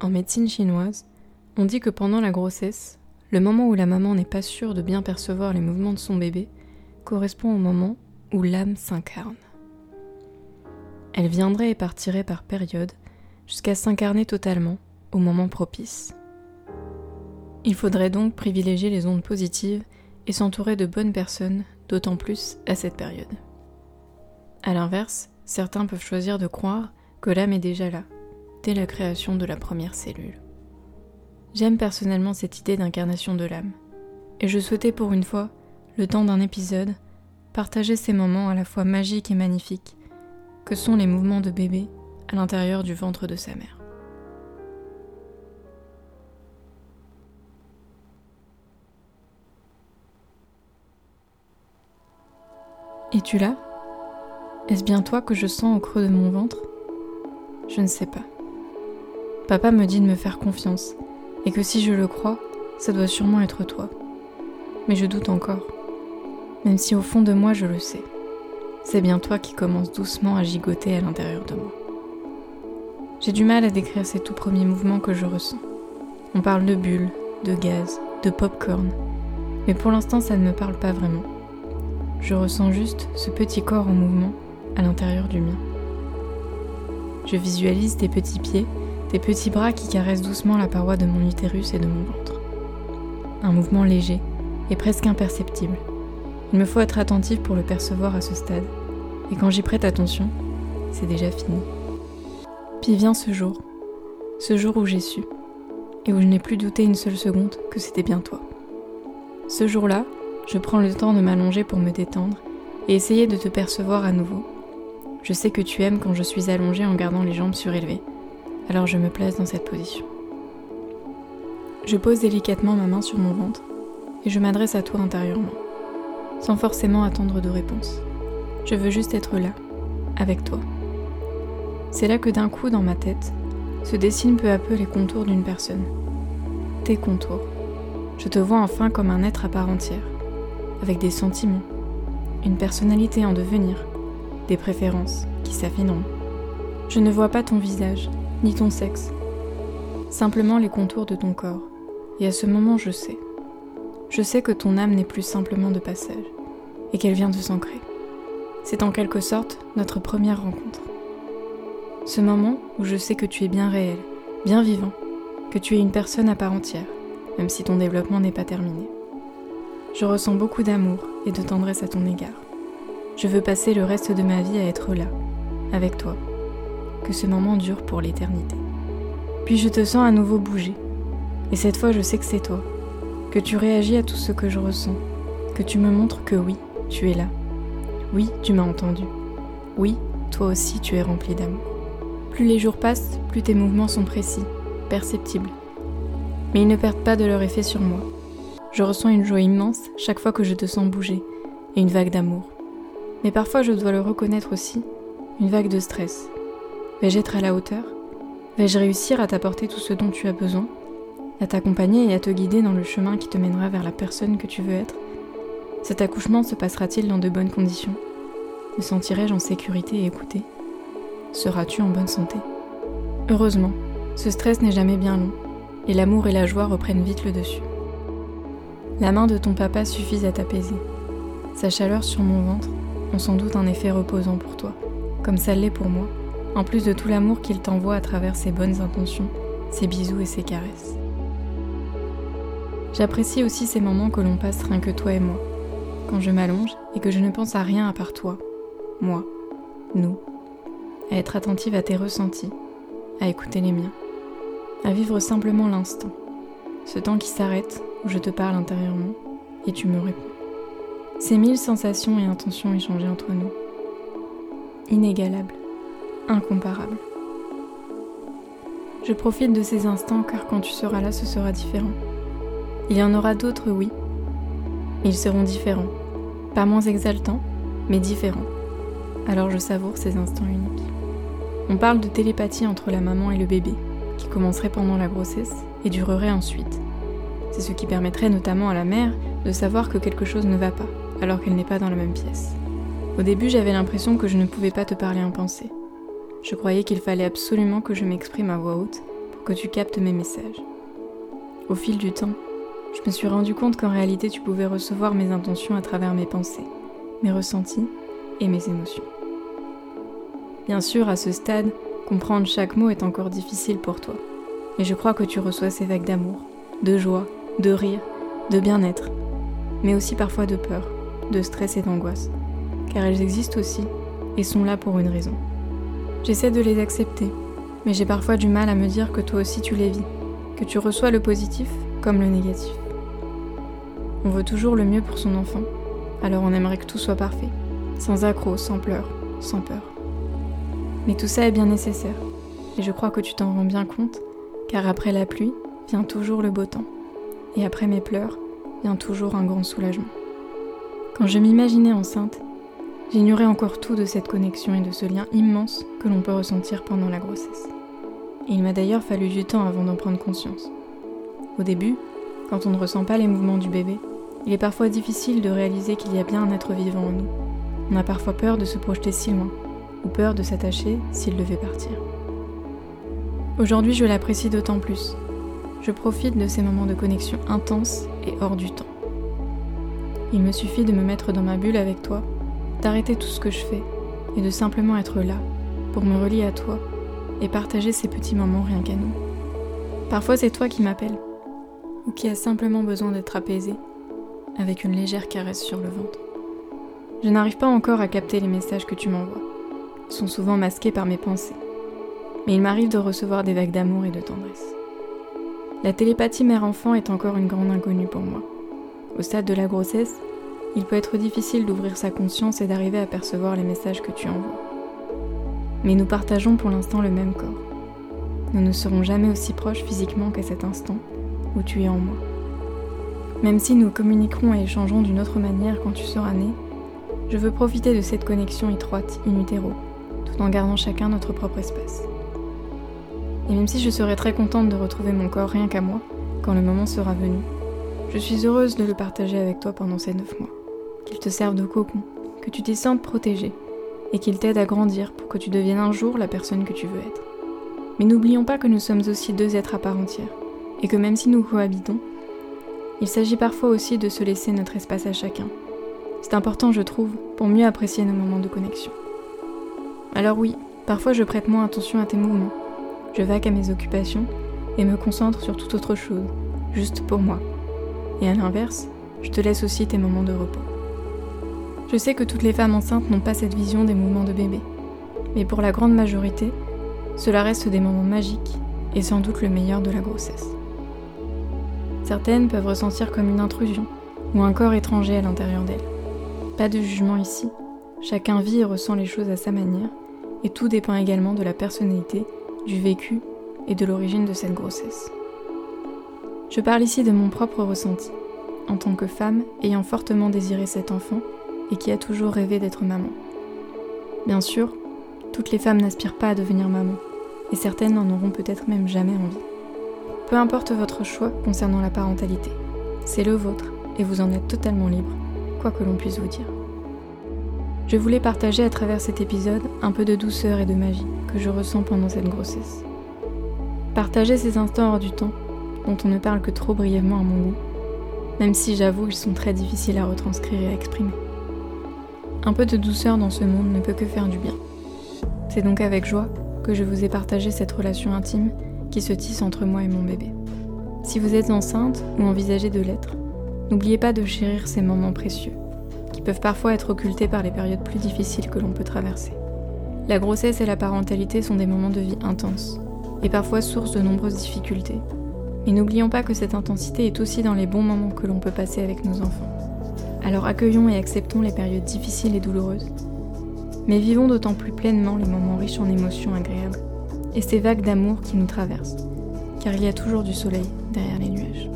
En médecine chinoise, on dit que pendant la grossesse, le moment où la maman n'est pas sûre de bien percevoir les mouvements de son bébé correspond au moment où l'âme s'incarne. Elle viendrait et partirait par période jusqu'à s'incarner totalement au moment propice. Il faudrait donc privilégier les ondes positives et s'entourer de bonnes personnes, d'autant plus à cette période. A l'inverse, certains peuvent choisir de croire que l'âme est déjà là, la création de la première cellule. J'aime personnellement cette idée d'incarnation de l'âme, et je souhaitais pour une fois, le temps d'un épisode, partager ces moments à la fois magiques et magnifiques que sont les mouvements de bébé à l'intérieur du ventre de sa mère. Es-tu là? Est-ce bien toi que je sens au creux de mon ventre? Je ne sais pas. Papa me dit de me faire confiance et que si je le crois, ça doit sûrement être toi. Mais je doute encore, même si au fond de moi je le sais. C'est bien toi qui commences doucement à gigoter à l'intérieur de moi. J'ai du mal à décrire ces tout premiers mouvements que je ressens. On parle de bulles, de gaz, de pop-corn, mais pour l'instant ça ne me parle pas vraiment. Je ressens juste ce petit corps en mouvement à l'intérieur du mien. Je visualise tes petits pieds des petits bras qui caressent doucement la paroi de mon utérus et de mon ventre. Un mouvement léger et presque imperceptible. Il me faut être attentif pour le percevoir à ce stade, et quand j'y prête attention, c'est déjà fini. Puis vient ce jour, ce jour où j'ai su, et où je n'ai plus douté une seule seconde que c'était bien toi. Ce jour-là, je prends le temps de m'allonger pour me détendre et essayer de te percevoir à nouveau. Je sais que tu aimes quand je suis allongée en gardant les jambes surélevées, alors je me place dans cette position. Je pose délicatement ma main sur mon ventre et je m'adresse à toi intérieurement, sans forcément attendre de réponse. Je veux juste être là, avec toi. C'est là que d'un coup, dans ma tête, se dessinent peu à peu les contours d'une personne. Tes contours. Je te vois enfin comme un être à part entière, avec des sentiments, une personnalité en devenir, des préférences qui s'affineront. Je ne vois pas ton visage, ni ton sexe, simplement les contours de ton corps. Et à ce moment, je sais. Je sais que ton âme n'est plus simplement de passage, et qu'elle vient de s'ancrer. C'est en quelque sorte notre première rencontre. Ce moment où je sais que tu es bien réel, bien vivant, que tu es une personne à part entière, même si ton développement n'est pas terminé. Je ressens beaucoup d'amour et de tendresse à ton égard. Je veux passer le reste de ma vie à être là, avec toi, que ce moment dure pour l'éternité. Puis je te sens à nouveau bouger. Et cette fois, je sais que c'est toi, que tu réagis à tout ce que je ressens, que tu me montres que oui, tu es là. Oui, tu m'as entendu. Oui, toi aussi, tu es rempli d'amour. Plus les jours passent, plus tes mouvements sont précis, perceptibles. Mais ils ne perdent pas de leur effet sur moi. Je ressens une joie immense chaque fois que je te sens bouger, et une vague d'amour. Mais parfois, je dois le reconnaître aussi, une vague de stress, Vais-je être à la hauteur? Vais-je réussir à t'apporter tout ce dont tu as besoin? À t'accompagner et à te guider dans le chemin qui te mènera vers la personne que tu veux être? Cet accouchement se passera-t-il dans de bonnes conditions? Me sentirai-je en sécurité et écoutée? Seras-tu en bonne santé? Heureusement, ce stress n'est jamais bien long, et l'amour et la joie reprennent vite le dessus. La main de ton papa suffit à t'apaiser. Sa chaleur sur mon ventre ont sans doute un effet reposant pour toi, comme ça l'est pour moi en plus de tout l'amour qu'il t'envoie à travers ses bonnes intentions, ses bisous et ses caresses. J'apprécie aussi ces moments que l'on passe rien que toi et moi, quand je m'allonge et que je ne pense à rien à part toi, moi, nous, à être attentive à tes ressentis, à écouter les miens, à vivre simplement l'instant, ce temps qui s'arrête où je te parle intérieurement et tu me réponds. Ces mille sensations et intentions échangées entre nous, inégalables incomparable. Je profite de ces instants car quand tu seras là, ce sera différent. Il y en aura d'autres, oui. Ils seront différents. Pas moins exaltants, mais différents. Alors je savoure ces instants uniques. On parle de télépathie entre la maman et le bébé, qui commencerait pendant la grossesse et durerait ensuite. C'est ce qui permettrait notamment à la mère de savoir que quelque chose ne va pas, alors qu'elle n'est pas dans la même pièce. Au début, j'avais l'impression que je ne pouvais pas te parler en pensée. Je croyais qu'il fallait absolument que je m'exprime à voix haute pour que tu captes mes messages. Au fil du temps, je me suis rendu compte qu'en réalité tu pouvais recevoir mes intentions à travers mes pensées, mes ressentis et mes émotions. Bien sûr, à ce stade, comprendre chaque mot est encore difficile pour toi, mais je crois que tu reçois ces vagues d'amour, de joie, de rire, de bien-être, mais aussi parfois de peur, de stress et d'angoisse, car elles existent aussi et sont là pour une raison. J'essaie de les accepter, mais j'ai parfois du mal à me dire que toi aussi tu les vis, que tu reçois le positif comme le négatif. On veut toujours le mieux pour son enfant, alors on aimerait que tout soit parfait, sans accroc, sans pleurs, sans peur. Mais tout ça est bien nécessaire, et je crois que tu t'en rends bien compte, car après la pluie vient toujours le beau temps, et après mes pleurs vient toujours un grand soulagement. Quand je m'imaginais enceinte, j'ignorais encore tout de cette connexion et de ce lien immense que l'on peut ressentir pendant la grossesse. Et il m'a d'ailleurs fallu du temps avant d'en prendre conscience. Au début, quand on ne ressent pas les mouvements du bébé, il est parfois difficile de réaliser qu'il y a bien un être vivant en nous. On a parfois peur de se projeter si loin, ou peur de s'attacher s'il devait partir. Aujourd'hui, je l'apprécie d'autant plus. Je profite de ces moments de connexion intenses et hors du temps. Il me suffit de me mettre dans ma bulle avec toi, d'arrêter tout ce que je fais et de simplement être là pour me relier à toi et partager ces petits moments rien qu'à nous. Parfois, c'est toi qui m'appelles ou qui a simplement besoin d'être apaisé avec une légère caresse sur le ventre. Je n'arrive pas encore à capter les messages que tu m'envoies. Ils sont souvent masqués par mes pensées. Mais il m'arrive de recevoir des vagues d'amour et de tendresse. La télépathie mère-enfant est encore une grande inconnue pour moi. Au stade de la grossesse, il peut être difficile d'ouvrir sa conscience et d'arriver à percevoir les messages que tu envoies. Mais nous partageons pour l'instant le même corps. Nous ne serons jamais aussi proches physiquement qu'à cet instant où tu es en moi. Même si nous communiquerons et échangeons d'une autre manière quand tu seras né, je veux profiter de cette connexion étroite in utero, tout en gardant chacun notre propre espace. Et même si je serais très contente de retrouver mon corps rien qu'à moi, quand le moment sera venu, je suis heureuse de le partager avec toi pendant ces neuf mois. Qu'il te serve de cocon, que tu t'y sentes protégé, et qu'il t'aide à grandir pour que tu deviennes un jour la personne que tu veux être. Mais n'oublions pas que nous sommes aussi deux êtres à part entière, et que même si nous cohabitons, il s'agit parfois aussi de se laisser notre espace à chacun. C'est important, je trouve, pour mieux apprécier nos moments de connexion. Alors oui, parfois je prête moins attention à tes mouvements. Je vaque à mes occupations et me concentre sur toute autre chose, juste pour moi. Et à l'inverse, je te laisse aussi tes moments de repos. Je sais que toutes les femmes enceintes n'ont pas cette vision des mouvements de bébé, mais pour la grande majorité, cela reste des moments magiques et sans doute le meilleur de la grossesse. Certaines peuvent ressentir comme une intrusion ou un corps étranger à l'intérieur d'elles. Pas de jugement ici, chacun vit et ressent les choses à sa manière, et tout dépend également de la personnalité, du vécu et de l'origine de cette grossesse. Je parle ici de mon propre ressenti, en tant que femme ayant fortement désiré cet enfant et qui a toujours rêvé d'être maman. Bien sûr, toutes les femmes n'aspirent pas à devenir maman, et certaines n'en auront peut-être même jamais envie. Peu importe votre choix concernant la parentalité, c'est le vôtre et vous en êtes totalement libre, quoi que l'on puisse vous dire. Je voulais partager à travers cet épisode un peu de douceur et de magie que je ressens pendant cette grossesse. Partager ces instants hors du temps, dont on ne parle que trop brièvement à mon goût, même si j'avoue qu'ils sont très difficiles à retranscrire et à exprimer. Un peu de douceur dans ce monde ne peut que faire du bien. C'est donc avec joie que je vous ai partagé cette relation intime qui se tisse entre moi et mon bébé. Si vous êtes enceinte ou envisagez de l'être, n'oubliez pas de chérir ces moments précieux, qui peuvent parfois être occultés par les périodes plus difficiles que l'on peut traverser. La grossesse et la parentalité sont des moments de vie intenses, et parfois source de nombreuses difficultés. Mais n'oublions pas que cette intensité est aussi dans les bons moments que l'on peut passer avec nos enfants. Alors accueillons et acceptons les périodes difficiles et douloureuses, mais vivons d'autant plus pleinement les moments riches en émotions agréables et ces vagues d'amour qui nous traversent, car il y a toujours du soleil derrière les nuages.